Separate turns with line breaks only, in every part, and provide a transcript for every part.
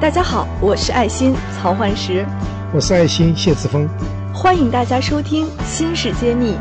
大家好，我是爱心曹焕石，
我是爱心谢志峰，
欢迎大家收听《新事揭秘》。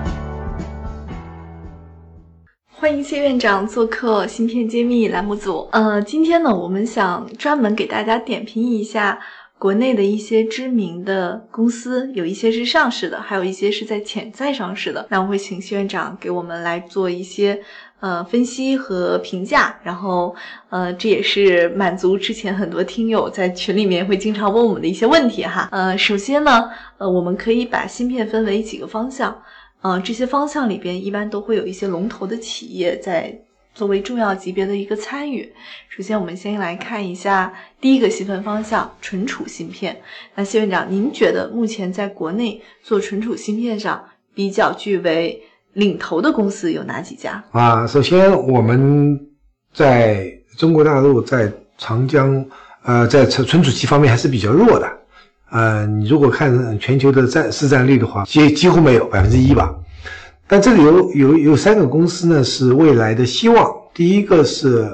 欢迎谢院长做客《芯片揭秘》栏目组。呃，今天呢，我们想专门给大家点评一下国内的一些知名的公司，有一些是上市的，还有一些是在潜在上市的。那我会请谢院长给我们来做一些呃分析和评价。然后，呃，这也是满足之前很多听友在群里面会经常问我们的一些问题哈。呃，首先呢，呃，我们可以把芯片分为几个方向。嗯，这些方向里边一般都会有一些龙头的企业在作为重要级别的一个参与。首先，我们先来看一下第一个细分方向——存储芯片。那谢院长，您觉得目前在国内做存储芯片上比较具为领头的公司有哪几家？
啊，首先我们在中国大陆在长江，呃，在存存储器方面还是比较弱的。呃，你如果看全球的占市占率的话，几几乎没有百分之一吧。但这里有有有三个公司呢，是未来的希望。第一个是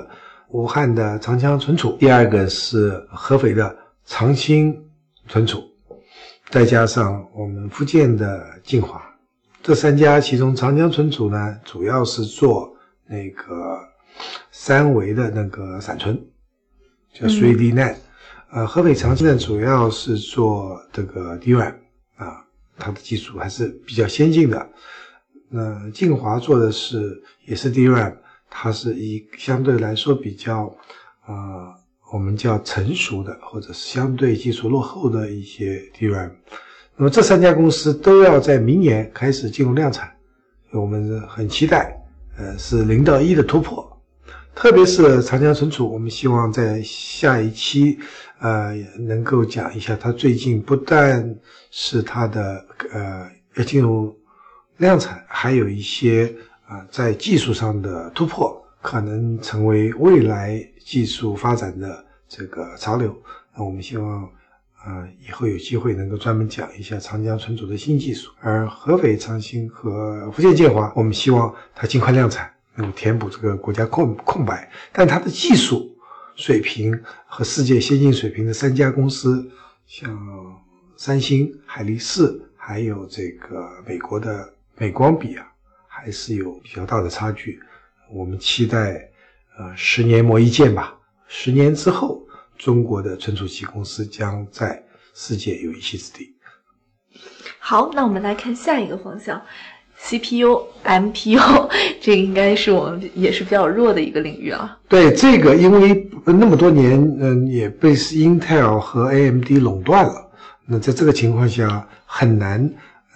武汉的长江存储，第二个是合肥的长兴存储，再加上我们福建的晋华。这三家其中，长江存储呢，主要是做那个三维的那个闪存，叫 3D NAND。呃，合肥长兴呢，主要是做这个 DRAM 啊，它的技术还是比较先进的。那晋华做的是也是 DRAM，它是一相对来说比较呃，我们叫成熟的或者是相对技术落后的一些 DRAM。那么这三家公司都要在明年开始进入量产，我们很期待，呃，是零到一的突破。特别是长江存储，我们希望在下一期，呃，能够讲一下它最近不但是它的呃要进入量产，还有一些啊在技术上的突破，可能成为未来技术发展的这个潮流。那我们希望，呃，以后有机会能够专门讲一下长江存储的新技术。而合肥长兴和福建建华，我们希望它尽快量产。能够填补这个国家空空白，但它的技术水平和世界先进水平的三家公司，像三星、海力士，还有这个美国的美光比啊，还是有比较大的差距。我们期待，呃，十年磨一剑吧。十年之后，中国的存储器公司将在世界有一席之地。
好，那我们来看下一个方向。CPU、MPU，这个应该是我们也是比较弱的一个领域啊。
对这个，因为那么多年，嗯，也被 Intel 和 AMD 垄断了。那在这个情况下，很难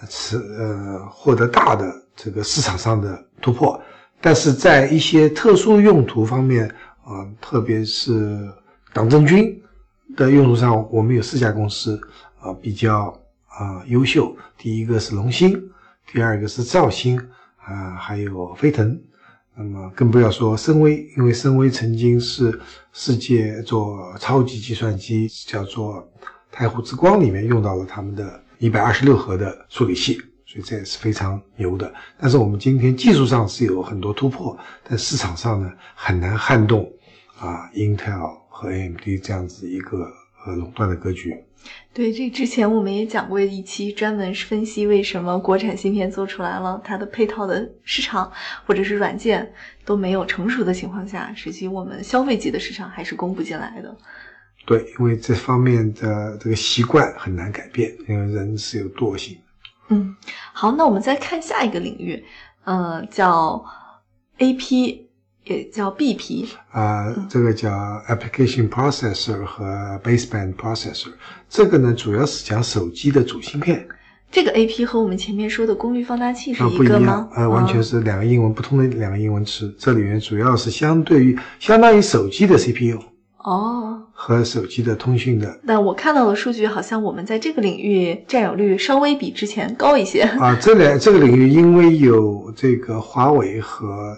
是呃获得大的这个市场上的突破。但是在一些特殊用途方面，啊，特别是党政军的用途上，我们有四家公司啊比较啊优秀。第一个是龙芯。第二个是兆芯啊，还有飞腾，那么更不要说深威，因为深威曾经是世界做超级计算机，叫做太湖之光里面用到了他们的一百二十六核的处理器，所以这也是非常牛的。但是我们今天技术上是有很多突破，但市场上呢很难撼动啊，Intel 和 AMD 这样子一个呃垄断的格局。
对，这之前我们也讲过一期，专门分析为什么国产芯片做出来了，它的配套的市场或者是软件都没有成熟的情况下，实际我们消费级的市场还是供不进来的。
对，因为这方面的这个习惯很难改变，因为人是有惰性。
嗯，好，那我们再看下一个领域，呃，叫 AP。也叫 BP
啊，这个叫 Application Processor 和 Baseband Processor。这个呢，主要是讲手机的主芯片。
这个 AP 和我们前面说的功率放大器是
一
个吗？
呃，完全是两个英文不同的两个英文词。这里面主要是相对于相当于手机的 CPU
哦，
和手机的通讯的。
那我看到的数据好像我们在这个领域占有率稍微比之前高一些
啊。这两这个领域因为有这个华为和。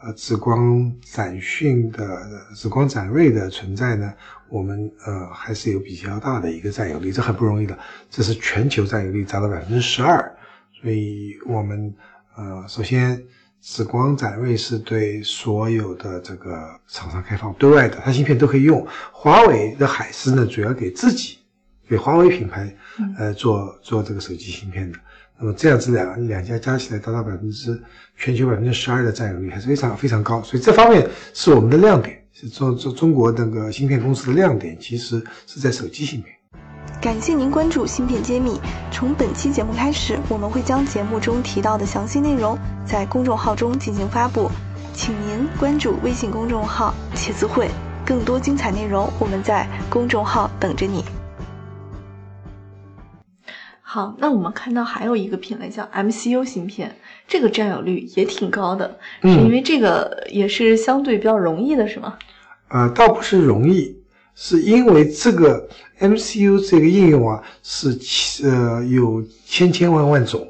呃，紫光展讯的紫光展锐的存在呢，我们呃还是有比较大的一个占有率，这很不容易的。这是全球占有率达到百分之十二，所以我们呃首先紫光展锐是对所有的这个厂商开放对外的，它芯片都可以用。华为的海思呢，主要给自己，给华为品牌，呃，做做这个手机芯片的。那么这样子两两家加起来达到百分之全球百分之十二的占有率，还是非常非常高。所以这方面是我们的亮点，是中中中国那个芯片公司的亮点，其实是在手机芯片。
感谢您关注芯片揭秘。从本期节目开始，我们会将节目中提到的详细内容在公众号中进行发布，请您关注微信公众号“茄子会”，更多精彩内容我们在公众号等着你。
好，那我们看到还有一个品类叫 MCU 芯片，这个占有率也挺高的，是因为这个也是相对比较容易的，是吗？
呃，倒不是容易，是因为这个 MCU 这个应用啊是呃有千千万万种，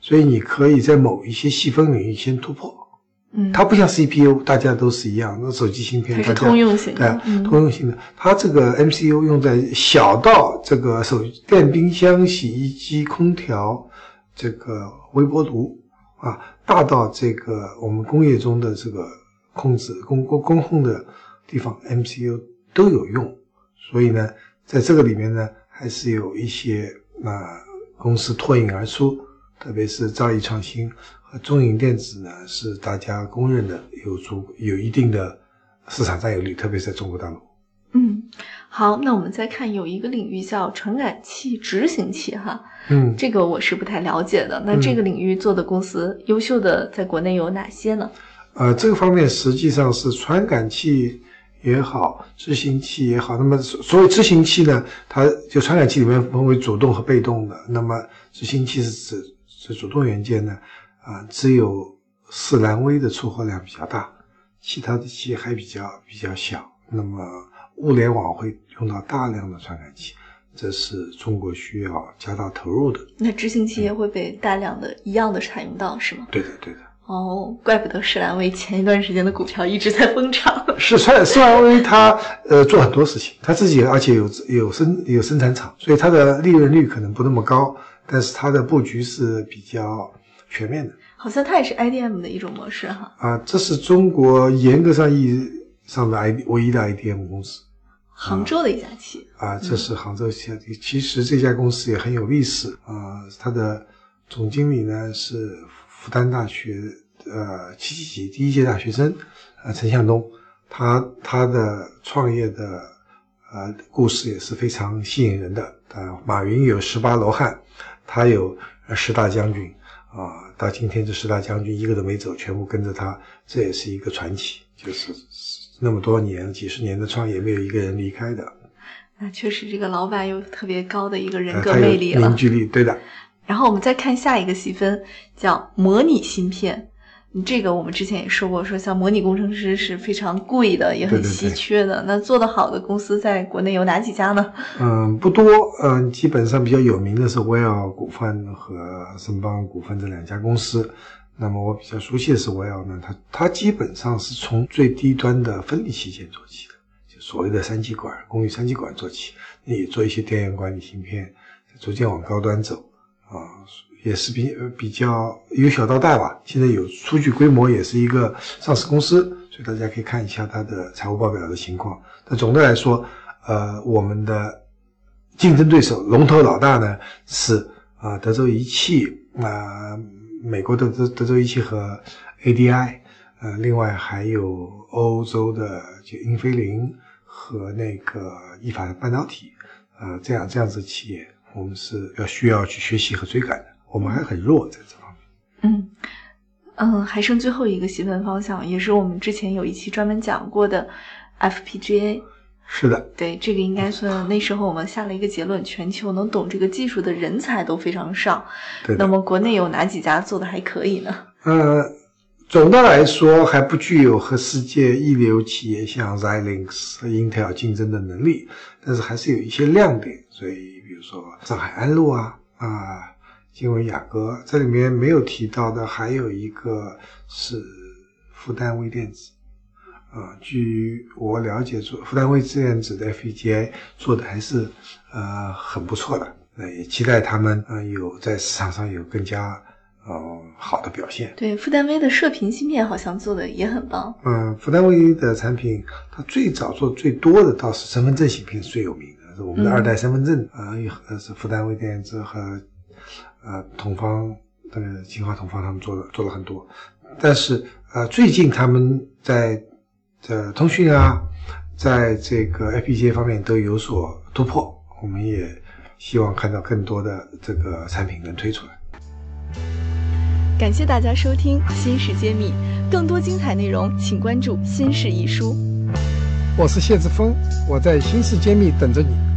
所以你可以在某一些细分领域先突破。
嗯，
它不像 CPU，大家都是一样。那手机芯片
它是通用型的，
对，通用型的。它这个 MCU 用在小到这个手电冰箱、洗衣机、空调，这个微波炉啊，大到这个我们工业中的这个控制、工工工控的地方，MCU 都有用。所以呢，在这个里面呢，还是有一些啊公司脱颖而出，特别是兆易创新。中影电子呢，是大家公认的有足有一定的市场占有率，特别是在中国大陆。
嗯，好，那我们再看有一个领域叫传感器执行器，哈，
嗯，
这个我是不太了解的。那这个领域做的公司优秀的在国内有哪些呢？
呃，这个方面实际上是传感器也好，执行器也好。那么所谓执行器呢，它就传感器里面分为主动和被动的。那么执行器是指是主动元件呢？啊，只有士兰微的出货量比较大，其他的企业还比较比较小。那么物联网会用到大量的传感器，这是中国需要加大投入的。
那执行企业会被大量的一样的采用到，是吗？
对的，对的。
哦，怪不得世兰微前一段时间的股票一直在疯涨。
是川世兰微它呃做很多事情，它自己而且有有生有生产厂，所以它的利润率可能不那么高，但是它的布局是比较。全面的，
好像它也是 IDM 的一种模式哈。
啊，这是中国严格上意义上的 I 唯一的 IDM 公司，
杭州的一家企业。
啊，这是杭州企业。其实这家公司也很有历史啊，它的总经理呢是复旦大学呃七七级第一届大学生啊陈向东，他他的创业的呃故事也是非常吸引人的啊。马云有十八罗汉，他有十大将军。啊，到今天这十大将军一个都没走，全部跟着他，这也是一个传奇。就是那么多年、几十年的创业，没有一个人离开的。
那确实，这个老板有特别高的一个人格魅力
了，凝聚力，对的。
然后我们再看下一个细分，叫模拟芯片。这个我们之前也说过，说像模拟工程师是非常贵的，也很稀缺的。那做得好的公司在国内有哪几家呢？
嗯，不多。嗯，基本上比较有名的是威尔股份和申邦股份这两家公司。那么我比较熟悉的是威尔呢，它它基本上是从最低端的分离器件做起的，就所谓的三极管、功率三极管做起，也做一些电源管理芯片，逐渐往高端走啊。也是比比较由小到大吧，现在有数据规模，也是一个上市公司，所以大家可以看一下它的财务报表的情况。但总的来说，呃，我们的竞争对手龙头老大呢是啊德州仪器啊，美国的德德州仪器和 ADI，呃，另外还有欧洲的就英飞凌和那个意法半导体，呃，这样这样子企业，我们是要需要去学习和追赶的。我们还很弱在这方面。
嗯嗯，还剩最后一个细分方向，也是我们之前有一期专门讲过的 FPGA。
是的，
对这个应该算那时候我们下了一个结论：全球能懂这个技术的人才都非常少。
对。
那么国内有哪几家做的还可以呢？
呃，总的来说还不具有和世界一流企业像 Xilinx 和 Intel 竞争的能力，但是还是有一些亮点。所以，比如说上海安陆啊啊。金维雅歌，这里面没有提到的还有一个是复旦微电子，啊，据我了解，做复旦微电子的 FPGA 做的还是呃很不错的，那也期待他们呃有在市场上有更加呃呃好的表现。
对，富丹微的射频芯片好像做的也很棒。
嗯，富丹微的产品，它最早做最多的倒是身份证芯片是最有名的，是我们的二代身份证，呃，呃是富丹微电子和呃同方这个金华同方他们做了做了很多，但是呃最近他们在这通讯啊，在这个 FPGA 方面都有所突破，我们也希望看到更多的这个产品能推出来。
感谢大家收听《新事揭秘》，更多精彩内容请关注《新事一书》。
我是谢志峰，我在《新事揭秘》等着你。